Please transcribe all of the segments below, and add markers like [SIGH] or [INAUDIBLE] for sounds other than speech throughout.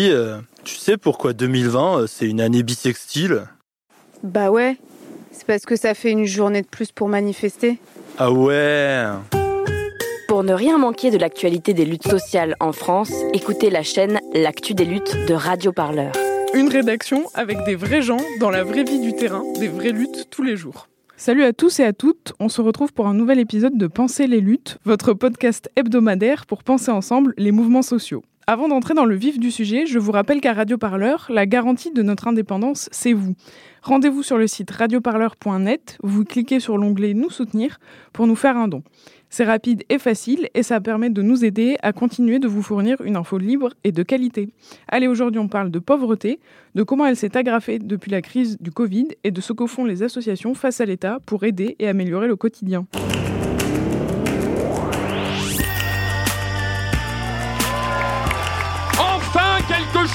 euh, tu sais pourquoi 2020 euh, c'est une année bisextile? Bah ouais, c'est parce que ça fait une journée de plus pour manifester. Ah ouais Pour ne rien manquer de l'actualité des luttes sociales en France, écoutez la chaîne L'actu des luttes de Radio Parleur. Une rédaction avec des vrais gens dans la vraie vie du terrain, des vraies luttes tous les jours. Salut à tous et à toutes, on se retrouve pour un nouvel épisode de Penser les luttes, votre podcast hebdomadaire pour penser ensemble les mouvements sociaux. Avant d'entrer dans le vif du sujet, je vous rappelle qu'à Radio Parleur, la garantie de notre indépendance, c'est vous. Rendez-vous sur le site radioparleur.net, vous cliquez sur l'onglet Nous soutenir pour nous faire un don. C'est rapide et facile et ça permet de nous aider à continuer de vous fournir une info libre et de qualité. Allez, aujourd'hui on parle de pauvreté, de comment elle s'est agrafée depuis la crise du Covid et de ce que font les associations face à l'État pour aider et améliorer le quotidien.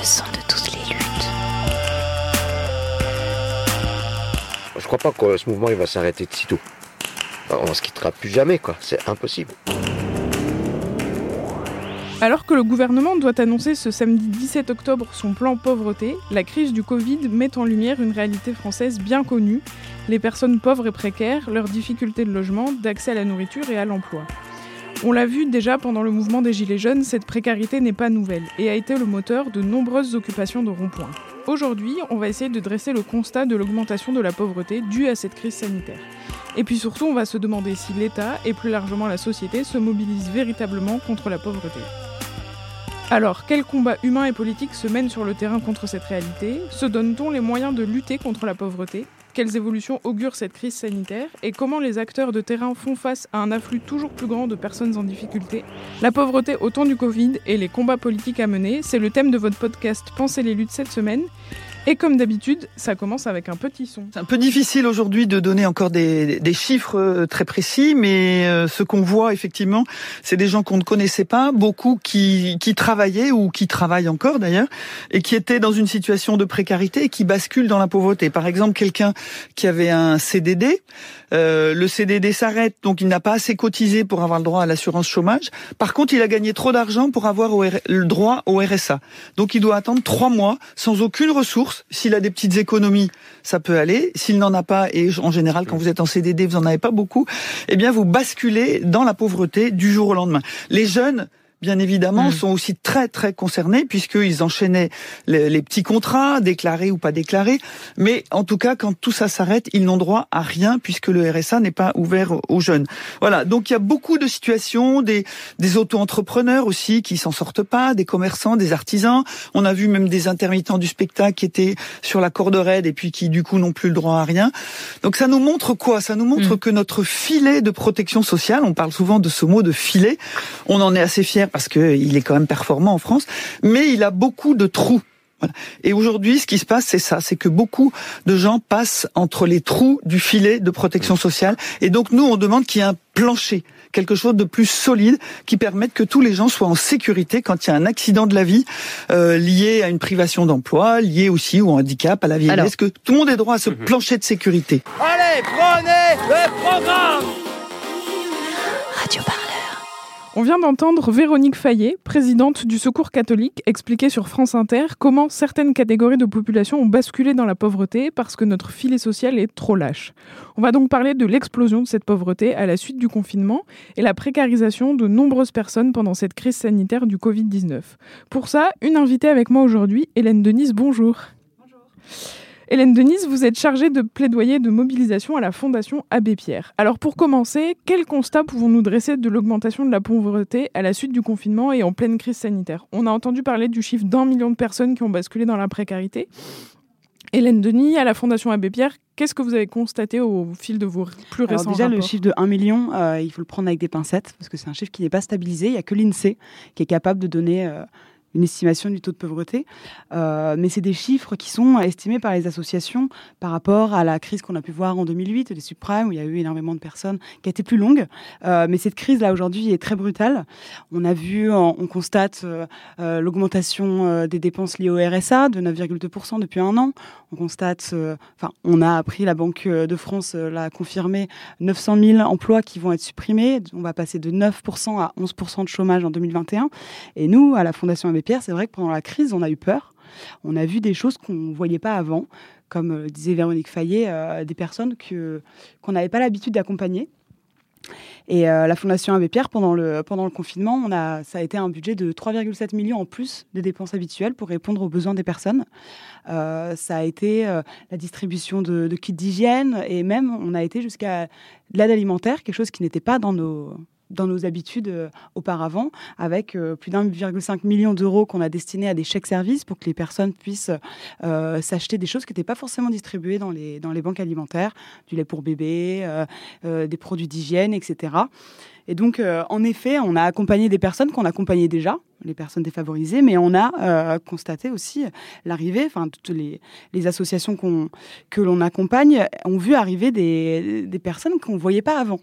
Parleur, le son de toutes les luttes. Je crois pas que ce mouvement il va s'arrêter de sitôt. On se quittera plus jamais, quoi. C'est impossible. Alors que le gouvernement doit annoncer ce samedi 17 octobre son plan pauvreté, la crise du Covid met en lumière une réalité française bien connue, les personnes pauvres et précaires, leurs difficultés de logement, d'accès à la nourriture et à l'emploi. On l'a vu déjà pendant le mouvement des Gilets jaunes, cette précarité n'est pas nouvelle et a été le moteur de nombreuses occupations de ronds-points. Aujourd'hui, on va essayer de dresser le constat de l'augmentation de la pauvreté due à cette crise sanitaire. Et puis surtout, on va se demander si l'État et plus largement la société se mobilisent véritablement contre la pauvreté. Alors, quels combats humains et politiques se mènent sur le terrain contre cette réalité? Se donne-t-on les moyens de lutter contre la pauvreté? Quelles évolutions augure cette crise sanitaire Et comment les acteurs de terrain font face à un afflux toujours plus grand de personnes en difficulté? La pauvreté au temps du Covid et les combats politiques à mener, c'est le thème de votre podcast Pensez les luttes cette semaine. Et comme d'habitude, ça commence avec un petit son. C'est un peu difficile aujourd'hui de donner encore des, des chiffres euh, très précis, mais euh, ce qu'on voit effectivement, c'est des gens qu'on ne connaissait pas, beaucoup qui, qui travaillaient ou qui travaillent encore d'ailleurs, et qui étaient dans une situation de précarité et qui basculent dans la pauvreté. Par exemple, quelqu'un qui avait un CDD, euh, le CDD s'arrête, donc il n'a pas assez cotisé pour avoir le droit à l'assurance chômage. Par contre, il a gagné trop d'argent pour avoir le droit au RSA. Donc il doit attendre trois mois sans aucune ressource. S'il a des petites économies, ça peut aller. S'il n'en a pas, et en général, quand vous êtes en CDD, vous n'en avez pas beaucoup, eh bien, vous basculez dans la pauvreté du jour au lendemain. Les jeunes, bien évidemment, sont aussi très très concernés puisqu'ils enchaînaient les, les petits contrats, déclarés ou pas déclarés. Mais en tout cas, quand tout ça s'arrête, ils n'ont droit à rien puisque le RSA n'est pas ouvert aux jeunes. Voilà. Donc il y a beaucoup de situations, des, des auto-entrepreneurs aussi qui s'en sortent pas, des commerçants, des artisans. On a vu même des intermittents du spectacle qui étaient sur la corde raide et puis qui du coup n'ont plus le droit à rien. Donc ça nous montre quoi? Ça nous montre que notre filet de protection sociale, on parle souvent de ce mot de filet, on en est assez fier parce qu'il est quand même performant en France, mais il a beaucoup de trous. Voilà. Et aujourd'hui, ce qui se passe, c'est ça, c'est que beaucoup de gens passent entre les trous du filet de protection sociale. Et donc, nous, on demande qu'il y ait un plancher, quelque chose de plus solide, qui permette que tous les gens soient en sécurité quand il y a un accident de la vie euh, lié à une privation d'emploi, lié aussi au handicap, à la vieillesse, Alors. que tout le monde ait droit à ce plancher de sécurité? Allez, prenez le programme Radio Parleur. On vient d'entendre Véronique Fayet, présidente du Secours catholique, expliquer sur France Inter comment certaines catégories de population ont basculé dans la pauvreté parce que notre filet social est trop lâche. On va donc parler de l'explosion de cette pauvreté à la suite du confinement et la précarisation de nombreuses personnes pendant cette crise sanitaire du Covid-19. Pour ça, une invitée avec moi aujourd'hui, Hélène Denise, bonjour. Hélène Denise, vous êtes chargée de plaidoyer de mobilisation à la Fondation Abbé Pierre. Alors pour commencer, quel constat pouvons-nous dresser de l'augmentation de la pauvreté à la suite du confinement et en pleine crise sanitaire? On a entendu parler du chiffre d'un million de personnes qui ont basculé dans la précarité. Hélène Denis, à la Fondation Abbé Pierre, qu'est-ce que vous avez constaté au fil de vos plus Alors récents déjà, le chiffre de 1 million, euh, il faut le prendre avec des pincettes, parce que c'est un chiffre qui n'est pas stabilisé. Il n'y a que l'INSEE qui est capable de donner euh, une estimation du taux de pauvreté, euh, mais c'est des chiffres qui sont estimés par les associations par rapport à la crise qu'on a pu voir en 2008, des subprimes, où il y a eu énormément de personnes, qui été plus longue. Euh, mais cette crise-là, aujourd'hui, est très brutale. On a vu, on constate euh, l'augmentation des dépenses liées au RSA de 9,2% depuis un an. On constate, enfin, on a appris, la Banque de France l'a confirmé, 900 000 emplois qui vont être supprimés. On va passer de 9% à 11% de chômage en 2021. Et nous, à la Fondation Abbé Pierre, c'est vrai que pendant la crise, on a eu peur. On a vu des choses qu'on ne voyait pas avant, comme euh, disait Véronique Fayet, euh, des personnes qu'on n'avait pas l'habitude d'accompagner. Et euh, la Fondation Abbé Pierre, pendant le, pendant le confinement, on a, ça a été un budget de 3,7 millions en plus des dépenses habituelles pour répondre aux besoins des personnes. ça a été la distribution de, de kits d'hygiène et même on a été jusqu'à l'aide alimentaire, quelque chose qui n'était pas dans nos, dans nos habitudes euh, auparavant, avec euh, plus d'1,5 million d'euros qu'on a destinés à des chèques services pour que les personnes puissent euh, s'acheter des choses qui n'étaient pas forcément distribuées dans les, dans les banques alimentaires, du lait pour bébé, des produits d'hygiène, etc. Et donc, en effet, on a accompagné des personnes qu'on accompagnait déjà, les personnes défavorisées, mais on a constaté aussi l'arrivée, enfin, toutes les, les associations que l'on accompagne ont vu arriver des, des personnes qu'on ne voyait pas avant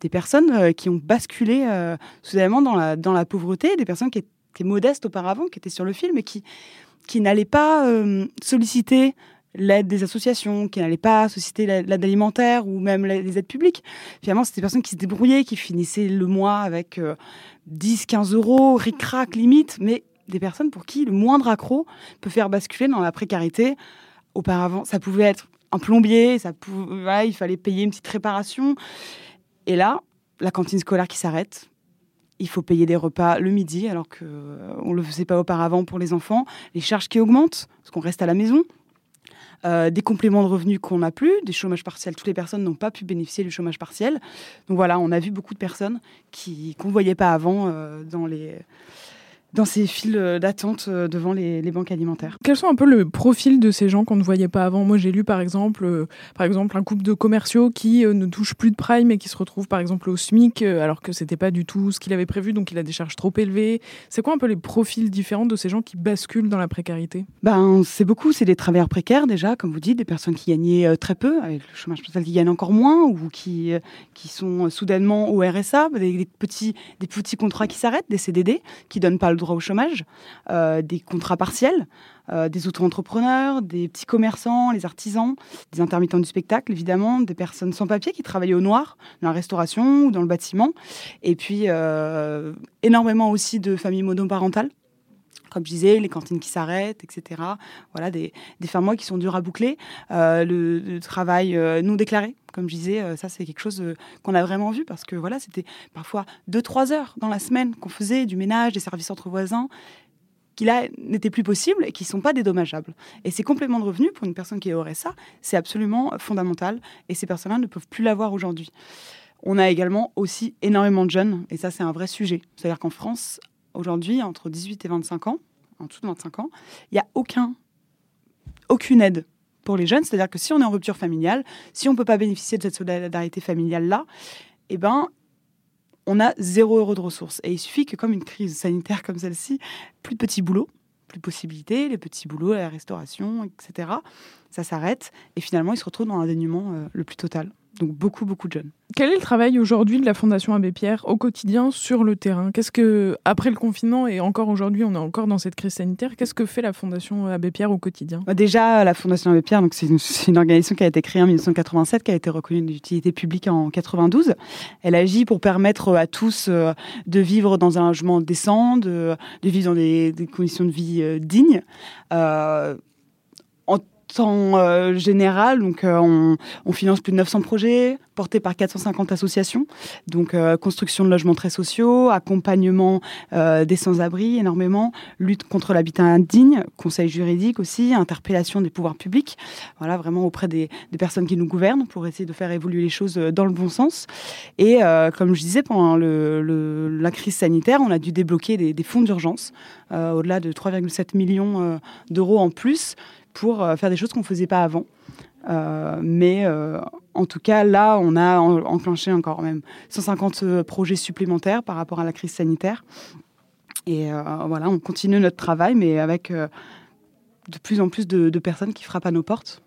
des personnes euh, qui ont basculé euh, soudainement dans la, dans la pauvreté, des personnes qui étaient modestes auparavant, qui étaient sur le film et qui, qui n'allaient pas euh, solliciter l'aide des associations, qui n'allaient pas solliciter l'aide alimentaire ou même les aides publiques. Finalement, c'était des personnes qui se débrouillaient, qui finissaient le mois avec 10, 15 euros, ric-rac limite, mais des personnes pour qui le moindre accro peut faire basculer dans la précarité. Auparavant, ça pouvait être un plombier, ça il fallait payer une petite réparation. Et là, la cantine scolaire qui s'arrête, il faut payer des repas le midi alors qu'on euh, ne le faisait pas auparavant pour les enfants, les charges qui augmentent parce qu'on reste à la maison, euh, des compléments de revenus qu'on n'a plus, des chômages partiels. Toutes les personnes n'ont pas pu bénéficier du chômage partiel. Donc voilà, on a vu beaucoup de personnes qui qu'on ne voyait pas avant euh, dans les dans ces files euh, d'attente euh, devant les, banques alimentaires. Quels sont un peu le profil de ces gens qu'on ne voyait pas avant? Moi, j'ai lu par exemple, euh, par exemple un couple de commerciaux qui ne touche plus de prime et qui se retrouve par exemple au SMIC alors que c'était pas du tout ce qu'il avait prévu, donc il a des charges trop élevées. C'est quoi un peu les profils différents de ces gens qui basculent dans la précarité? Ben, c'est beaucoup, c'est des travailleurs précaires déjà, comme vous dites, des personnes qui gagnaient très peu, avec le chômage social qui gagnent encore moins ou qui qui sont soudainement au RSA, des, petits des petits contrats qui s'arrêtent, des CDD qui donnent pas le au chômage, euh, des contrats partiels, euh, des auto-entrepreneurs, des petits commerçants, les artisans, des intermittents du spectacle, évidemment, des personnes sans papier qui travaillaient au noir, dans la restauration ou dans le bâtiment, et puis euh, énormément aussi de familles monoparentales comme je disais, les cantines qui s'arrêtent, etc. Voilà, des, des fins mois qui sont durs à boucler. le, travail non déclaré, comme je disais, euh, ça c'est quelque chose euh, qu'on a vraiment vu parce que voilà, c'était parfois 2-3 heures dans la semaine qu'on faisait du ménage, des services entre voisins qui là n'étaient plus possibles et qui ne sont pas dédommageables. Et ces compléments de revenus pour une personne qui aurait ça, c'est absolument fondamental et ces personnes-là ne peuvent plus l'avoir aujourd'hui. On a également aussi énormément de jeunes et ça c'est un vrai sujet. C'est-à-dire qu'en France, aujourd'hui, entre 18 et 25 ans, en dessous de 25 ans, il n'y a aucun, aucune aide pour les jeunes. C'est-à-dire que si on est en rupture familiale, si on ne peut pas bénéficier de cette solidarité familiale-là, eh ben, on a zéro euro de ressources. Et il suffit que, comme une crise sanitaire comme celle-ci, plus de petits boulots, plus de possibilités, les petits boulots, la restauration, etc., ça s'arrête. Et finalement, ils se retrouvent dans un dénuement euh, le plus total. Donc beaucoup, beaucoup de jeunes. Quel est le travail aujourd'hui de la Fondation Abbé Pierre au quotidien sur le terrain? Qu'est-ce que, après le confinement et encore aujourd'hui, on est encore dans cette crise sanitaire, qu'est-ce que fait la Fondation Abbé Pierre au quotidien? Bah, Déjà, la Fondation Abbé Pierre, c'est une, [LAUGHS] une, organisation qui a été créée en 1987, qui a été reconnue d'utilité publique en 92. Elle agit pour permettre à tous euh, de vivre dans un logement décent, de, vivre dans des, conditions de vie euh, dignes. Euh, en euh, général, donc euh, on, finance plus de 900 projets portés par 450 associations. Donc euh, construction de logements très sociaux, accompagnement des sans-abri énormément, lutte contre l'habitat indigne, conseil juridique aussi, interpellation des pouvoirs publics. Voilà, vraiment auprès des, personnes qui nous gouvernent pour essayer de faire évoluer les choses dans le bon sens. Et comme je disais, pendant la crise sanitaire, on a dû débloquer des fonds d'urgence au-delà de 3,7 millions d'euros en plus pour euh, faire des choses qu'on ne faisait pas avant. Euh, mais euh, en tout cas, là, on a enclenché encore même 150 projets supplémentaires par rapport à la crise sanitaire. Et voilà, on continue notre travail, mais avec de plus en plus de, personnes qui frappent à nos portes.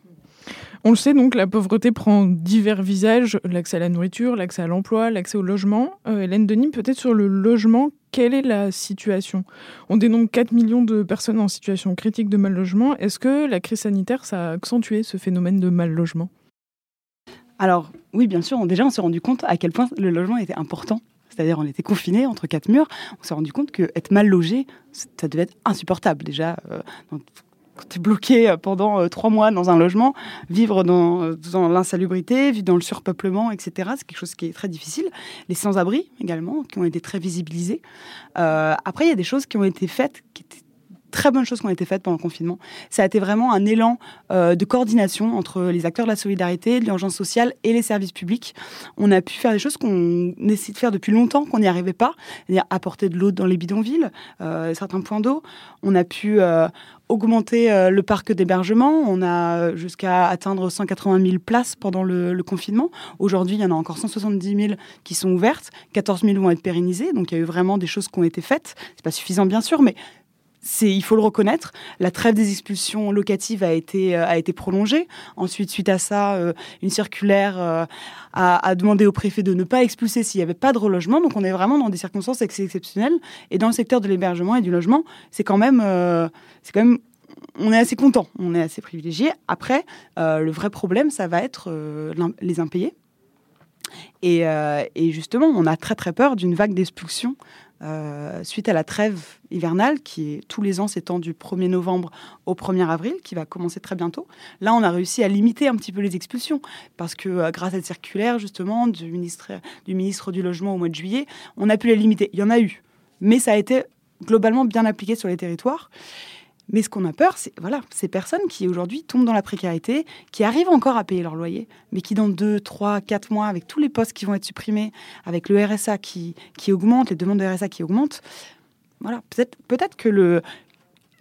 On le sait donc, la pauvreté prend divers visages, l'accès à la nourriture, l'accès à l'emploi, l'accès au logement. Euh, Hélène Denis, peut-être sur le logement, quelle est la situation? On dénombre 4 millions de personnes en situation critique de mal logement. Est-ce que la crise sanitaire, ça a accentué ce phénomène de mal logement Alors oui, bien sûr, déjà on s'est rendu compte à quel point le logement était important c'est-à-dire on était confinés entre quatre murs, on s'est rendu compte que être mal logé, ça devait être insupportable déjà. Euh, quand tu es bloqué euh, pendant euh, trois mois dans un logement, vivre dans, euh, dans l'insalubrité, vivre dans le surpeuplement, etc., c'est quelque chose qui est très difficile. Les sans-abri également, qui ont été très visibilisés. après, il y a des choses qui ont été faites, qui étaient très bonnes choses qui ont été faites pendant le confinement. Ça a été vraiment un élan de coordination entre les acteurs de la solidarité, de l'urgence sociale et les services publics. On a pu faire des choses qu'on essaie de faire depuis longtemps, qu'on n'y arrivait pas, c'est-à-dire apporter de l'eau dans les bidonvilles, certains points d'eau. On a pu augmenter euh, le parc d'hébergement. On a euh, jusqu'à atteindre 180 000 places pendant le, confinement. Aujourd'hui, il y en a encore 170 000 qui sont ouvertes. 14 000 vont être pérennisées. Donc, il y a eu vraiment des choses qui ont été faites. C'est pas suffisant, bien sûr, mais il faut le reconnaître. La trêve des expulsions locatives a été, euh, a été prolongée. Ensuite, suite à ça, une circulaire a, demandé au préfet de ne pas expulser s'il n'y avait pas de relogement. Donc, on est vraiment dans des circonstances exceptionnelles. Et dans le secteur de l'hébergement et du logement, c'est quand même, quand même on est assez content, on est assez privilégié. Après, euh, le vrai problème, ça va être euh, les impayés. Euh, et, justement, on a très très peur d'une vague d'expulsion suite à la trêve hivernale qui est tous les ans s'étend du 1er novembre au 1er avril, qui va commencer très bientôt. Là, on a réussi à limiter un petit peu les expulsions parce que grâce à cette circulaire justement du ministre, du ministre du Logement au mois de juillet, on a pu les limiter. Il y en a eu, mais ça a été globalement bien appliqué sur les territoires. Mais ce qu'on a peur, c'est voilà, ces personnes qui aujourd'hui tombent dans la précarité, qui arrivent encore à payer leur loyer, mais qui dans 2, 3, 4 mois, avec tous les postes qui vont être supprimés, avec le RSA qui, qui augmente, les demandes de RSA qui augmentent, voilà, peut-être peut que le,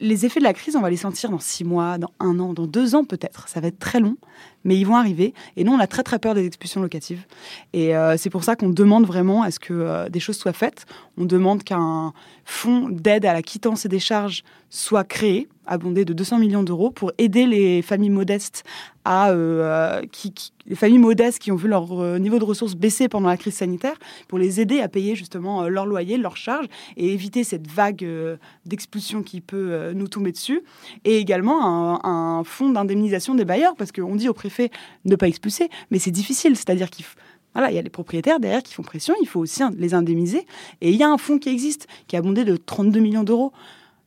les effets de la crise, on va les sentir dans 6 mois, dans un an, dans deux ans peut-être. Ça va être très long, mais ils vont arriver. Et nous, on a très très peur des expulsions locatives. Et euh, c'est pour ça qu'on demande vraiment à ce que euh, des choses soient faites. On demande qu'un fonds d'aide à la quittance et des charges soit créé, abondé de 200 millions d'euros, pour aider les familles modestes à euh, qui, les familles modestes qui ont vu leur niveau de ressources baisser pendant la crise sanitaire, pour les aider à payer justement leur loyer, leurs charges et éviter cette vague d'expulsion qui peut nous tomber dessus. Et également un, un fonds d'indemnisation des bailleurs, parce qu'on dit au préfet ne pas expulser, mais c'est difficile. C'est-à-dire qu'il y a les propriétaires derrière qui font pression, il faut aussi les indemniser. Et il y a un fonds qui existe, qui a abondé de 32 millions d'euros.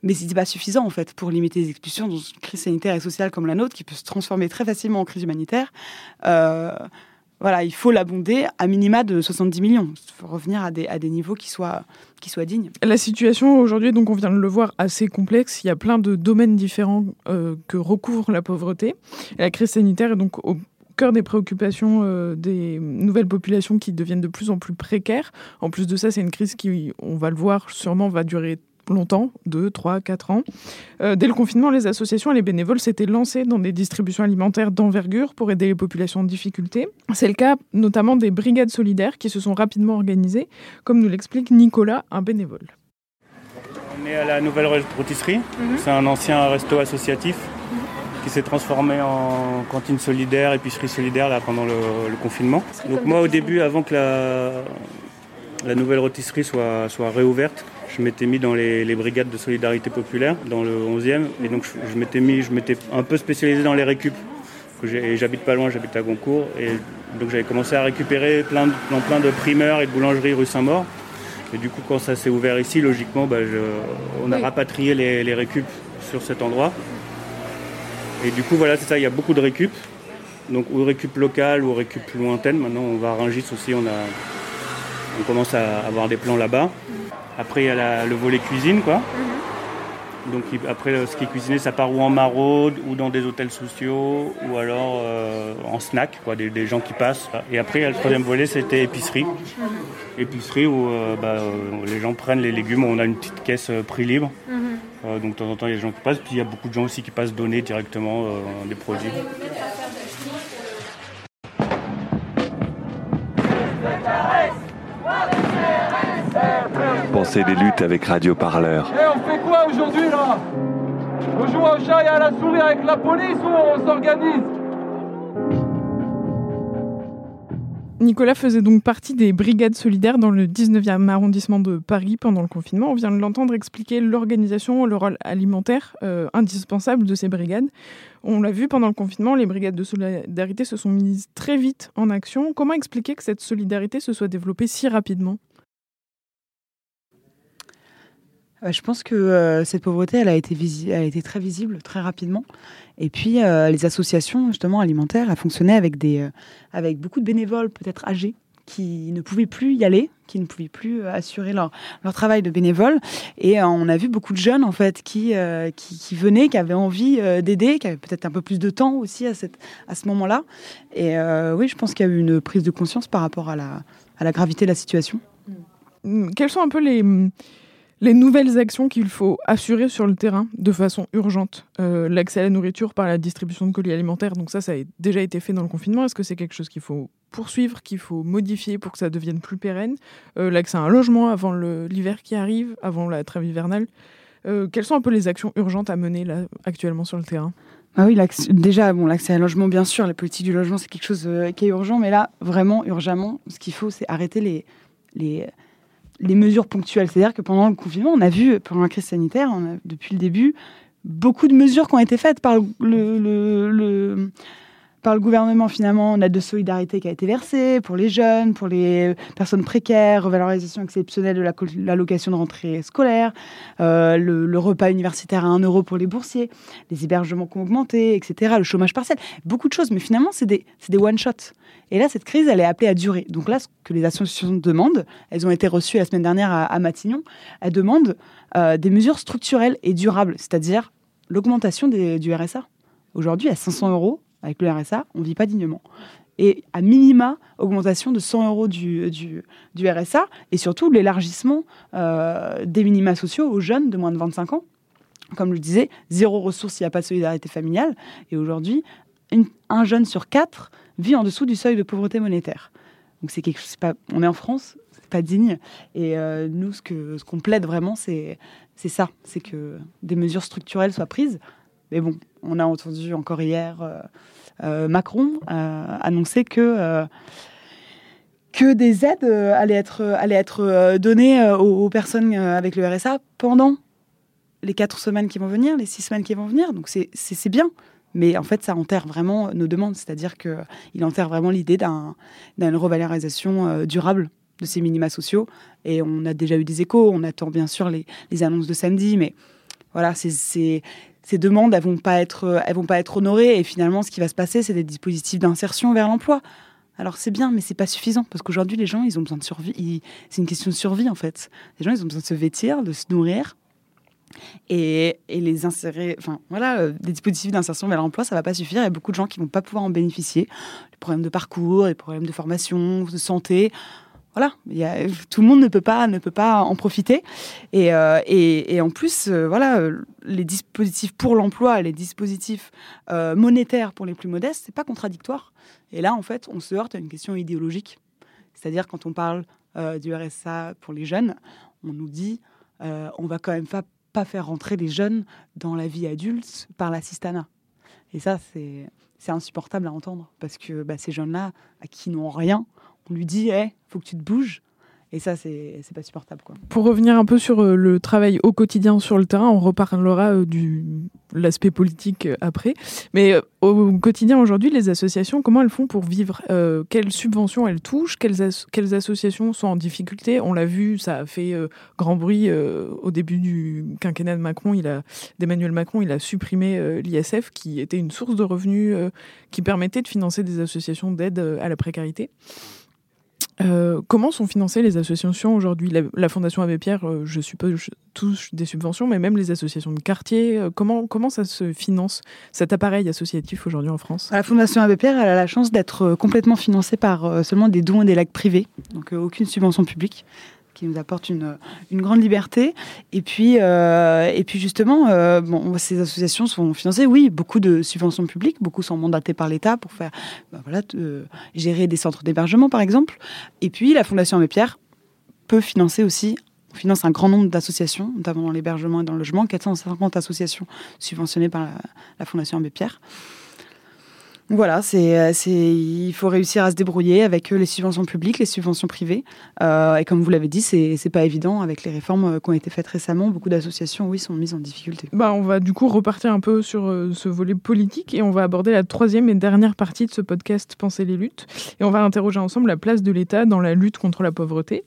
Mais ce n'est pas suffisant, en fait, pour limiter les expulsions dans une crise sanitaire et sociale comme la nôtre, qui peut se transformer très facilement en crise humanitaire. Euh, voilà, il faut l'abonder à minima de 70 millions. Il faut revenir à des, à des niveaux qui soient, qui soient dignes. La situation aujourd'hui, donc on vient de le voir, assez complexe. Il y a plein de domaines différents euh, que recouvre la pauvreté. la crise sanitaire est donc au cœur des préoccupations euh, des nouvelles populations qui deviennent de plus en plus précaires. En plus de ça, c'est une crise qui, on va le voir, sûrement va durer longtemps, 2, 3, 4 ans. Euh, dès le confinement, les associations et les bénévoles s'étaient lancés dans des distributions alimentaires d'envergure pour aider les populations en difficulté. C'est le cas notamment des brigades solidaires qui se sont rapidement organisées, comme nous l'explique Nicolas, un bénévole. On est à la nouvelle rôtisserie. Mhm. C'est un ancien resto associatif qui s'est transformé en cantine solidaire, épicerie solidaire là, pendant le, confinement. Donc moi au début, avant que la, la nouvelle rôtisserie soit, soit réouverte, je m'étais mis dans les, brigades de solidarité populaire dans le 11e et donc je, m'étais mis, je m'étais un peu spécialisé dans les récup. J'habite pas loin, j'habite à Goncourt et donc j'avais commencé à récupérer plein de, dans plein de primeurs et de boulangeries rue Saint-Maur. Et du coup, quand ça s'est ouvert ici, logiquement, bah, on a rapatrié les, les récup sur cet endroit. Et du coup, voilà, c'est ça, il y a beaucoup de récup. Donc, ou récup local ou récup lointaine. Maintenant, on va à Rungis aussi, on, a, on commence à avoir des plans là-bas. Après, il y a le volet cuisine, quoi. Mhm. Donc après, ce qui est cuisiné, ça part ou en maraude, ou dans des hôtels sociaux, ou alors euh, en snack, quoi, des, gens qui passent. Et après, le troisième volet, c'était épicerie. Épicerie où euh, bah, euh, les gens prennent les légumes. On a une petite caisse prix libre. Mhm. donc de temps en temps, il y a des gens qui passent. Puis il y a beaucoup de gens aussi qui passent donner directement des produits. Danser les luttes avec Radio Parleur. Et on fait quoi aujourd'hui là? On joue au chat et à la souris avec la police ou on s'organise? Nicolas faisait donc partie des brigades solidaires dans le 19e arrondissement de Paris pendant le confinement. On vient de l'entendre expliquer l'organisation, le rôle alimentaire euh, indispensable de ces brigades. On l'a vu pendant le confinement, les brigades de solidarité se sont mises très vite en action. Comment expliquer que cette solidarité se soit développée si rapidement euh, je pense que euh, cette pauvreté, elle a, été très visible très rapidement. Et puis, euh, les associations, justement, alimentaires, elles fonctionnaient avec, beaucoup de bénévoles, peut-être âgés, qui ne pouvaient plus y aller, qui ne pouvaient plus assurer leur, travail de bénévole. Et on a vu beaucoup de jeunes, en fait, qui, venaient, qui avaient envie d'aider, qui avaient peut-être un peu plus de temps aussi à, ce moment-là. Et oui, je pense qu'il y a eu une prise de conscience par rapport à la, gravité de la situation. Mmh. Quels sont un peu les les nouvelles actions qu'il faut assurer sur le terrain de façon urgente. Euh, l'accès à la nourriture par la distribution de colis alimentaires, donc ça, ça a déjà été fait dans le confinement. Est-ce que c'est quelque chose qu'il faut poursuivre, qu'il faut modifier pour que ça devienne plus pérenne? Euh, L'accès à un logement avant l'hiver qui arrive, avant la trêve hivernale. Euh, quelles sont un peu les actions urgentes à mener actuellement sur le terrain? Ah oui, déjà, bon, l'accès à un logement, bien sûr, la politique du logement, c'est quelque chose qui est urgent, mais là, vraiment, urgemment, ce qu'il faut, c'est arrêter les, les, les mesures ponctuelles. C'est-à-dire que pendant le confinement, on a vu, pendant la crise sanitaire, depuis le début, beaucoup de mesures qui ont été faites par le, par le gouvernement finalement. On a de solidarité qui a été versée pour les jeunes, pour les personnes précaires, revalorisation exceptionnelle de l'allocation de rentrée scolaire, euh, le, repas universitaire à 1 euro pour les boursiers, les hébergements qui ont augmenté, etc., le chômage partiel, beaucoup de choses. Mais finalement, c'est des, one-shots. Et là, cette crise, elle est appelée à durer. Donc là, ce que les associations demandent, elles ont été reçues la semaine dernière à, Matignon, elles demandent euh, des mesures structurelles et durables, c'est-à-dire l'augmentation du RSA. Aujourd'hui, à 500 euros, avec le RSA, on ne vit pas dignement. Et à minima, augmentation de 100 euros du, RSA et surtout l'élargissement euh, des minima sociaux aux jeunes de moins de 25 ans. Comme je le disais, zéro ressource s'il n'y a pas de solidarité familiale. Et aujourd'hui, un jeune sur quatre vit en dessous du seuil de pauvreté monétaire. Donc c'est quelque chose, on est en France, c'est pas digne. Et euh, nous, ce qu'on plaide vraiment, c'est ça, c'est que des mesures structurelles soient prises. Mais bon, on a entendu encore hier euh, euh, Macron annoncer que que des aides allaient être allaient être données aux, personnes avec le RSA pendant les quatre semaines qui vont venir, les six semaines qui vont venir. Donc c'est bien. Mais en fait, ça enterre vraiment nos demandes, c'est-à-dire qu'il enterre vraiment l'idée d'une revalorisation euh, durable de ces minima sociaux. Et on a déjà eu des échos, on attend bien sûr les, annonces de samedi, mais voilà, ces demandes, elles vont pas être, elles vont pas être honorées. Et finalement, ce qui va se passer, c'est des dispositifs d'insertion vers l'emploi. Alors c'est bien, mais c'est pas suffisant parce qu'aujourd'hui, les gens, ils ont besoin de survie. C'est une question de survie en fait. Les gens, ils ont besoin de se vêtir, de se nourrir, et, les insérer, enfin voilà, euh, des dispositifs d'insertion vers l'emploi, ça va pas suffire. Il y a beaucoup de gens qui vont pas pouvoir en bénéficier. Les problèmes de parcours, les problèmes de formation, de santé. Voilà, tout le monde ne peut pas, ne peut pas en profiter. Et, euh, et, en plus, euh, voilà, les dispositifs pour l'emploi, les dispositifs monétaires pour les plus modestes, c'est pas contradictoire. Et là, en fait, on se heurte à une question idéologique. C'est-à-dire, quand on parle du RSA pour les jeunes, on nous dit on va quand même pas pas faire rentrer les jeunes dans la vie adulte par l'assistanat. Et ça, c'est insupportable à entendre parce que bah, ces jeunes-là, à qui n'ont rien, on lui dit, il faut que tu te bouges. Et ça, c'est pas supportable. Quoi. Pour revenir un peu sur euh, le travail au quotidien sur le terrain, on reparlera euh, de l'aspect politique euh, après. Mais au quotidien aujourd'hui, les associations, comment elles font pour vivre Quelles subventions elles touchent quelles, associations sont en difficulté? On l'a vu, ça a fait grand bruit au début du quinquennat de Macron. D'Emmanuel Macron, il a supprimé l'ISF, qui était une source de revenus qui permettait de financer des associations d'aide à la précarité. Euh, comment sont financées les associations aujourd'hui? La, Fondation Abbé Pierre, euh, je suppose, touche des subventions, mais même les associations de quartier, euh, comment, comment ça se finance, cet appareil associatif aujourd'hui en France? La Fondation Abbé Pierre, elle a la chance d'être complètement financée par seulement des dons et des lacs privés, donc aucune subvention publique qui nous apporte une, une grande liberté. Et puis, euh, et puis justement, euh, bon, ces associations sont financées, oui, beaucoup de subventions publiques, beaucoup sont mandatées par l'État pour faire, bah, voilà, euh, gérer des centres d'hébergement, par exemple. Et puis, la Fondation Abbé Pierre peut financer aussi On finance un grand nombre d'associations, notamment dans l'hébergement et dans le logement, 450 associations subventionnées par la, Fondation Abbé Pierre. Voilà, c'est, c'est, il faut réussir à se débrouiller avec les subventions publiques, les subventions privées. Euh, et comme vous l'avez dit, c'est, c'est pas évident avec les réformes euh, qui ont été faites récemment. Beaucoup d'associations, oui, sont mises en difficulté. Bah, on va du coup repartir un peu sur euh, ce volet politique et on va aborder la troisième et dernière partie de ce podcast Penser les luttes. Et on va interroger ensemble la place de l'État dans la lutte contre la pauvreté.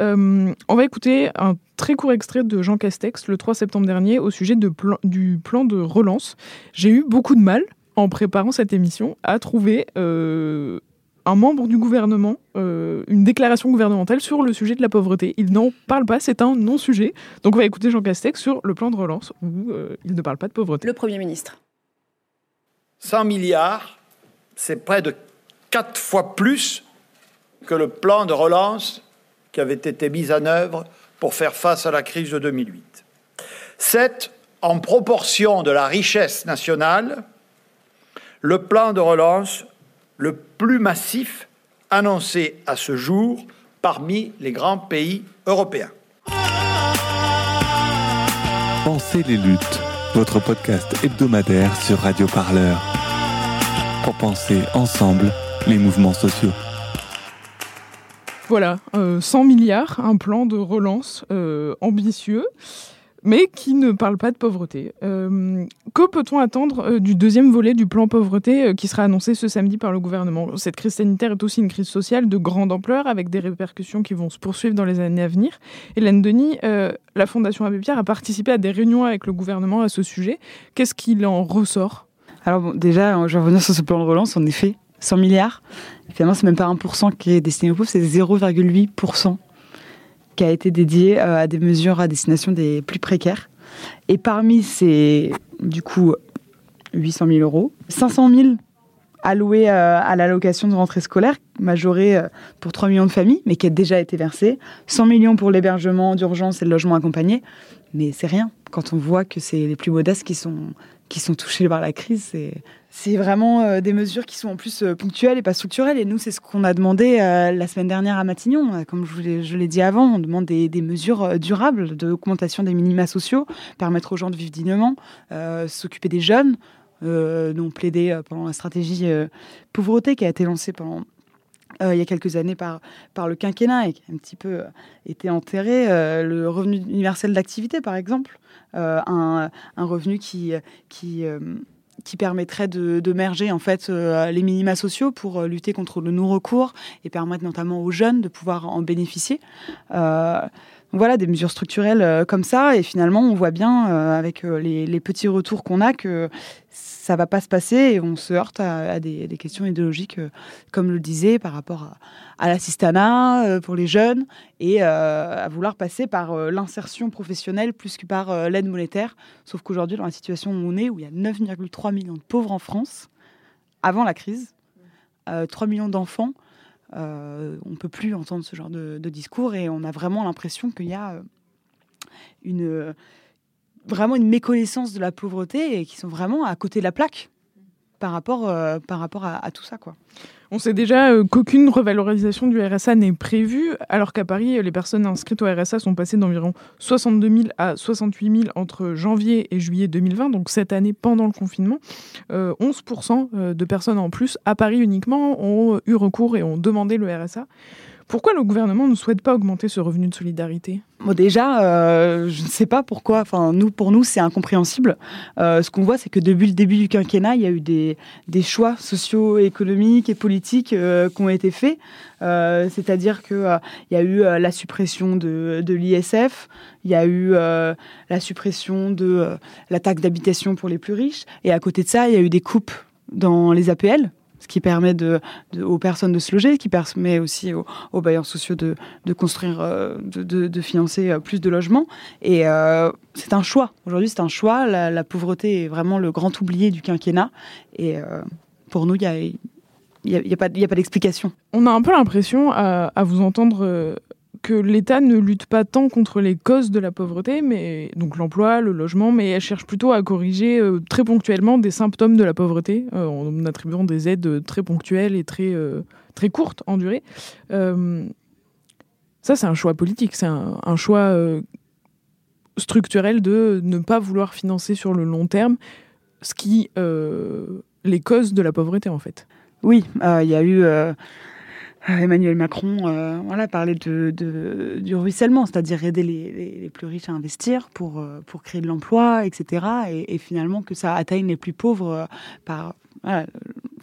Euh, on va écouter un très court extrait de Jean Castex le 3 septembre dernier au sujet de plan, du plan de relance. J'ai eu beaucoup de mal en préparant cette émission, à trouver euh, un membre du gouvernement, euh, une déclaration gouvernementale sur le sujet de la pauvreté. Il n'en parle pas, c'est un non-sujet. Donc on va écouter Jean Castex sur le plan de relance où euh, il ne parle pas de pauvreté. Le Premier ministre. 100 milliards, c'est près de 4 fois plus que le plan de relance qui avait été mis en œuvre pour faire face à la crise de 2008. C'est en proportion de la richesse nationale le plan de relance le plus massif annoncé à ce jour parmi les grands pays européens. Pensez les luttes, votre podcast hebdomadaire sur Radio Parleur. Pour penser ensemble les mouvements sociaux. Voilà, euh, 100 milliards, un plan de relance euh, ambitieux mais qui ne parle pas de pauvreté. Euh, que peut-on attendre euh, du deuxième volet du plan pauvreté euh, qui sera annoncé ce samedi par le gouvernement? Cette crise sanitaire est aussi une crise sociale de grande ampleur avec des répercussions qui vont se poursuivre dans les années à venir. Hélène Denis, la Fondation Abbé Pierre a participé à des réunions avec le gouvernement à ce sujet. Qu'est-ce qu'il en ressort? Alors bon, déjà, je vais revenir sur ce plan de relance. En effet, 100 milliards. Finalement, c'est même pas 1% qui est destiné aux pauvres, c'est 0,8% qui a été dédié euh, à des mesures à destination des plus précaires. Et parmi ces, du coup, 800 000 euros, 500 000 alloués euh, à l'allocation de rentrée scolaire, majorée euh, pour 3 millions de familles, mais qui a déjà été versée, 100 millions pour l'hébergement d'urgence et le logement accompagné, mais c'est rien. Quand on voit que c'est les plus modestes qui sont, qui sont touchés par la crise, c'est vraiment euh, des mesures qui sont en plus euh, ponctuelles et pas structurelles. Et nous, c'est ce qu'on a demandé euh, la semaine dernière à Matignon. Comme je l'ai dit avant, on demande des, mesures durables d'augmentation des minima sociaux, permettre aux gens de vivre dignement, s'occuper des jeunes. nous, on plaidé pendant la stratégie pauvreté qui a été lancée pendant il y a quelques années par, le quinquennat et qui a un petit peu été enterré, le revenu universel d'activité, par exemple, un, revenu qui, permettrait de, merger en fait euh, les minima sociaux pour euh, lutter contre le non-recours et permettre notamment aux jeunes de pouvoir en bénéficier. Euh, voilà, des mesures structurelles comme ça. Et finalement, on voit bien avec les, petits retours qu'on a que ça va pas se passer et on se heurte à, des, questions idéologiques, comme le disait, par rapport à, à l'assistanat pour les jeunes et à vouloir passer par l'insertion professionnelle plus que par l'aide monétaire. Sauf qu'aujourd'hui, dans la situation où on est, où il y a 9,3 millions de pauvres en France, avant la crise, 3 millions d'enfants, euh, on peut plus entendre ce genre de, discours et on a vraiment l'impression qu'il y a euh, une, vraiment une méconnaissance de la pauvreté et qui sont vraiment à côté de la plaque rapport, euh, à, tout ça. On sait déjà euh, qu'aucune revalorisation du RSA n'est prévue, alors qu'à Paris, les personnes inscrites au RSA sont passées d'environ 62 000 à 68 000 entre janvier et juillet 2020, donc cette année pendant le confinement. 11% euh, euh, de personnes en plus à Paris uniquement ont eu recours et ont demandé le RSA. Pourquoi le gouvernement ne souhaite pas augmenter ce revenu de solidarité? Bon, déjà, euh, je ne sais pas pourquoi. Enfin, nous, pour nous, c'est incompréhensible. Euh, ce qu'on voit, c'est que depuis le début du quinquennat, il y a eu des, choix socio-économiques et politiques euh, qui ont été faits. C'est-à-dire qu'il il y a eu la suppression de l'ISF, il y a eu la suppression de la taxe d'habitation pour les plus riches, et à côté de ça, il y a eu des coupes dans les APL, ce qui permet aux personnes de se loger, qui permet aussi aux, bailleurs sociaux de, construire, euh, de, financer euh, plus de logements. Et euh, c'est un choix. Aujourd'hui, c'est un choix. La, pauvreté est vraiment le grand oublié du quinquennat. Et pour nous, il y a, pas, d'explication. On a un peu l'impression, à, vous entendre, que l'État ne lutte pas tant contre les causes de la pauvreté, mais donc l'emploi, le logement, mais elle cherche plutôt à corriger euh, très ponctuellement des symptômes de la pauvreté euh, en attribuant des aides très ponctuelles et très, euh, très courtes en durée. Ça, c'est un choix politique, c'est un, choix euh, structurel de ne pas vouloir financer sur le long terme ce qui les causes de la pauvreté, en fait. Oui, il y a eu Emmanuel Macron voilà, parlait de, du ruissellement, c'est-à-dire aider les, plus riches à investir pour, pour créer de l'emploi, etc. Et, finalement que ça atteigne les plus pauvres par, voilà,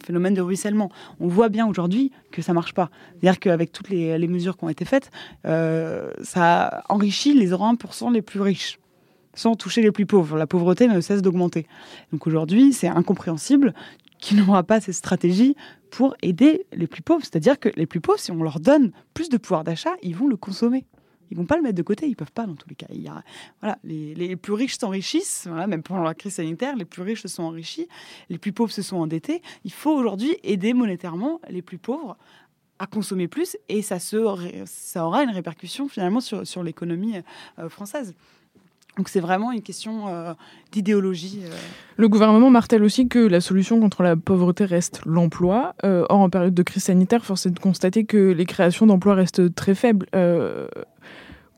phénomène de ruissellement. On voit bien aujourd'hui que ça marche pas. C'est-à-dire qu'avec toutes les, mesures qui ont été faites, euh, ça enrichit les 1% les plus riches sans toucher les plus pauvres. La pauvreté ne cesse d'augmenter. Donc aujourd'hui, c'est incompréhensible qu'il [LAUGHS] n'aura pas cette stratégie pour aider les plus pauvres. C'est-à-dire que les plus pauvres, si on leur donne plus de pouvoir d'achat, ils vont le consommer ils vont pas le mettre de côté, ils peuvent pas dans tous les cas. Voilà, les, les, plus riches s'enrichissent, voilà, même pendant la crise sanitaire, les plus riches se sont enrichis, les plus pauvres se sont endettés. Il faut aujourd'hui aider monétairement les plus pauvres à consommer plus et ça, se, ça aura une répercussion finalement sur, sur l'économie euh, française. Donc c'est vraiment une question euh, d'idéologie. Euh. Le gouvernement martèle aussi que la solution contre la pauvreté reste l'emploi. or, en période de crise sanitaire, force est de constater que les créations d'emplois restent très faibles.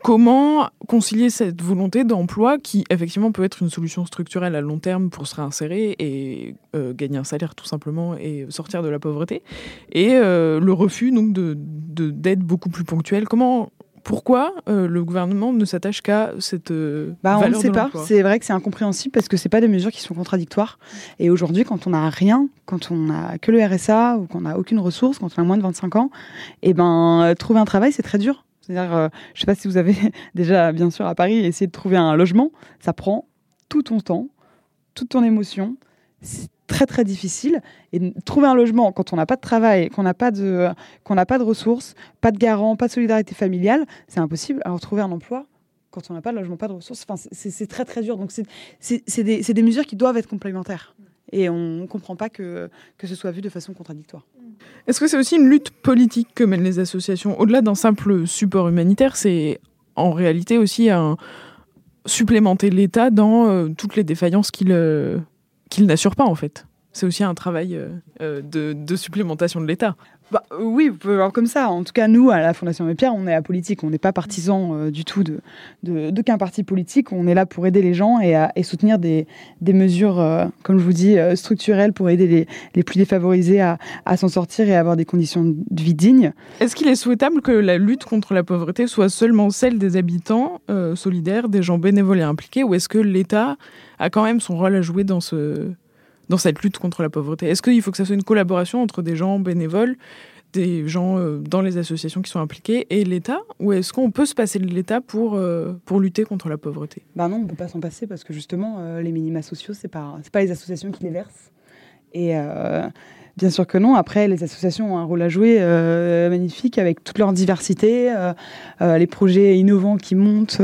Comment concilier cette volonté d'emploi qui effectivement peut être une solution structurelle à long terme pour se réinsérer et euh, gagner un salaire tout simplement et sortir de la pauvreté et euh, le refus donc de d'aide beaucoup plus ponctuelle Comment pourquoi euh, le gouvernement ne s'attache qu'à cette bah, on ne sait pas. C'est vrai que c'est incompréhensible parce que c'est pas des mesures qui sont contradictoires. Et aujourd'hui, quand on n'a rien, quand on n'a que le RSA ou qu'on n'a aucune ressource, quand on a moins de 25 ans, et eh ben trouver un travail c'est très dur. C'est-à-dire, euh, je ne sais pas si vous avez [LAUGHS] déjà, bien sûr, à Paris, essayé de trouver un logement. Ça prend tout ton temps, toute ton émotion. Très, très difficile. Et trouver un logement quand on n'a pas de travail, qu'on n'a pas, de, qu'on n'a pas de ressources, pas de garant, pas de solidarité familiale, c'est impossible. Alors, trouver un emploi quand on n'a pas de logement, pas de ressources, enfin, c'est, très, très dur. Donc, c'est, des, des mesures qui doivent être complémentaires. Et on ne comprend pas que, que ce soit vu de façon contradictoire. Est-ce que c'est aussi une lutte politique que mènent les associations? Au-delà d'un simple support humanitaire, c'est en réalité aussi un supplémenter l'État dans euh, toutes les défaillances qu'il euh, qu'il n'assure pas en fait. C'est aussi un travail euh, de, de, supplémentation de l'État. Bah, euh, oui, vous pouvez voir comme ça. En tout cas, nous, à la Fondation Abbé Pierre, on est apolitique. On n'est pas partisan euh, du tout de, de, parti politique. On est là pour aider les gens et, et soutenir des, des mesures, euh, comme je vous dis, structurelles pour aider les, les plus défavorisés à, à s'en sortir et à avoir des conditions de vie dignes. Est-ce qu'il est souhaitable que la lutte contre la pauvreté soit seulement celle des habitants solidaires, des gens bénévoles et impliqués, ou est-ce que l'État a quand même son rôle à jouer dans ce dans cette lutte contre la pauvreté Est-ce qu'il faut que ça soit une collaboration entre des gens bénévoles, des gens euh, dans les associations qui sont impliqués et l'État Ou est-ce qu'on peut se passer de l'État pour, euh, pour lutter contre la pauvreté? Ben non, on ne peut pas s'en passer parce que justement, euh, les minima sociaux, ce n'est pas, pas les associations qui les versent. Et Bien sûr que non. Après, les associations ont un rôle à jouer euh, magnifique avec toute leur diversité, euh, euh, les projets innovants qui montent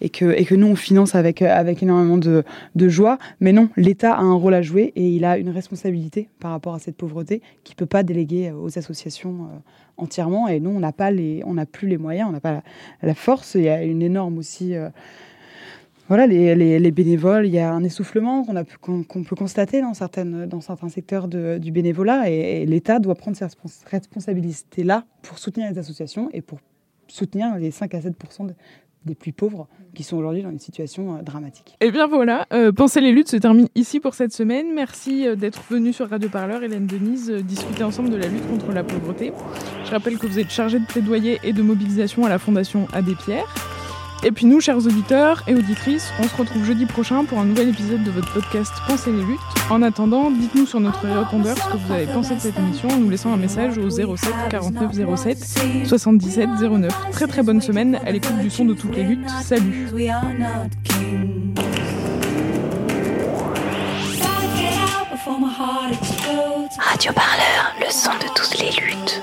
et, que, nous, on finance avec, énormément de, joie. Mais non, l'État a un rôle à jouer et il a une responsabilité par rapport à cette pauvreté qu'il ne peut pas déléguer aux associations entièrement. Et nous, on n'a plus les moyens, on n'a pas la, force. Il y a une énorme aussi voilà, les, les, bénévoles, il y a un essoufflement qu'on peut constater dans, certains secteurs de, du bénévolat et, l'État doit prendre ses responsabilités-là pour soutenir les associations et pour soutenir les 5 à 7% des plus pauvres qui sont aujourd'hui dans une situation euh, dramatique. Et eh bien voilà, euh, Penser les luttes se termine ici pour cette semaine. Merci euh, d'être venu sur Radio Parleur, Hélène Denise, discuter ensemble de la lutte contre la pauvreté. Je rappelle que vous êtes chargée de plaidoyer et de mobilisation à la Fondation Abbé Pierre. Et puis nous, chers auditeurs et auditrices, on se retrouve jeudi prochain pour un nouvel épisode de votre podcast Pensez les luttes. En attendant, dites-nous sur notre répondeur ce que vous avez pensé de cette émission en nous laissant un message au 07 49 07 77 09. Très très bonne semaine à l'écoute du son de toutes les luttes. Salut Radio Parleur, le son de toutes les luttes.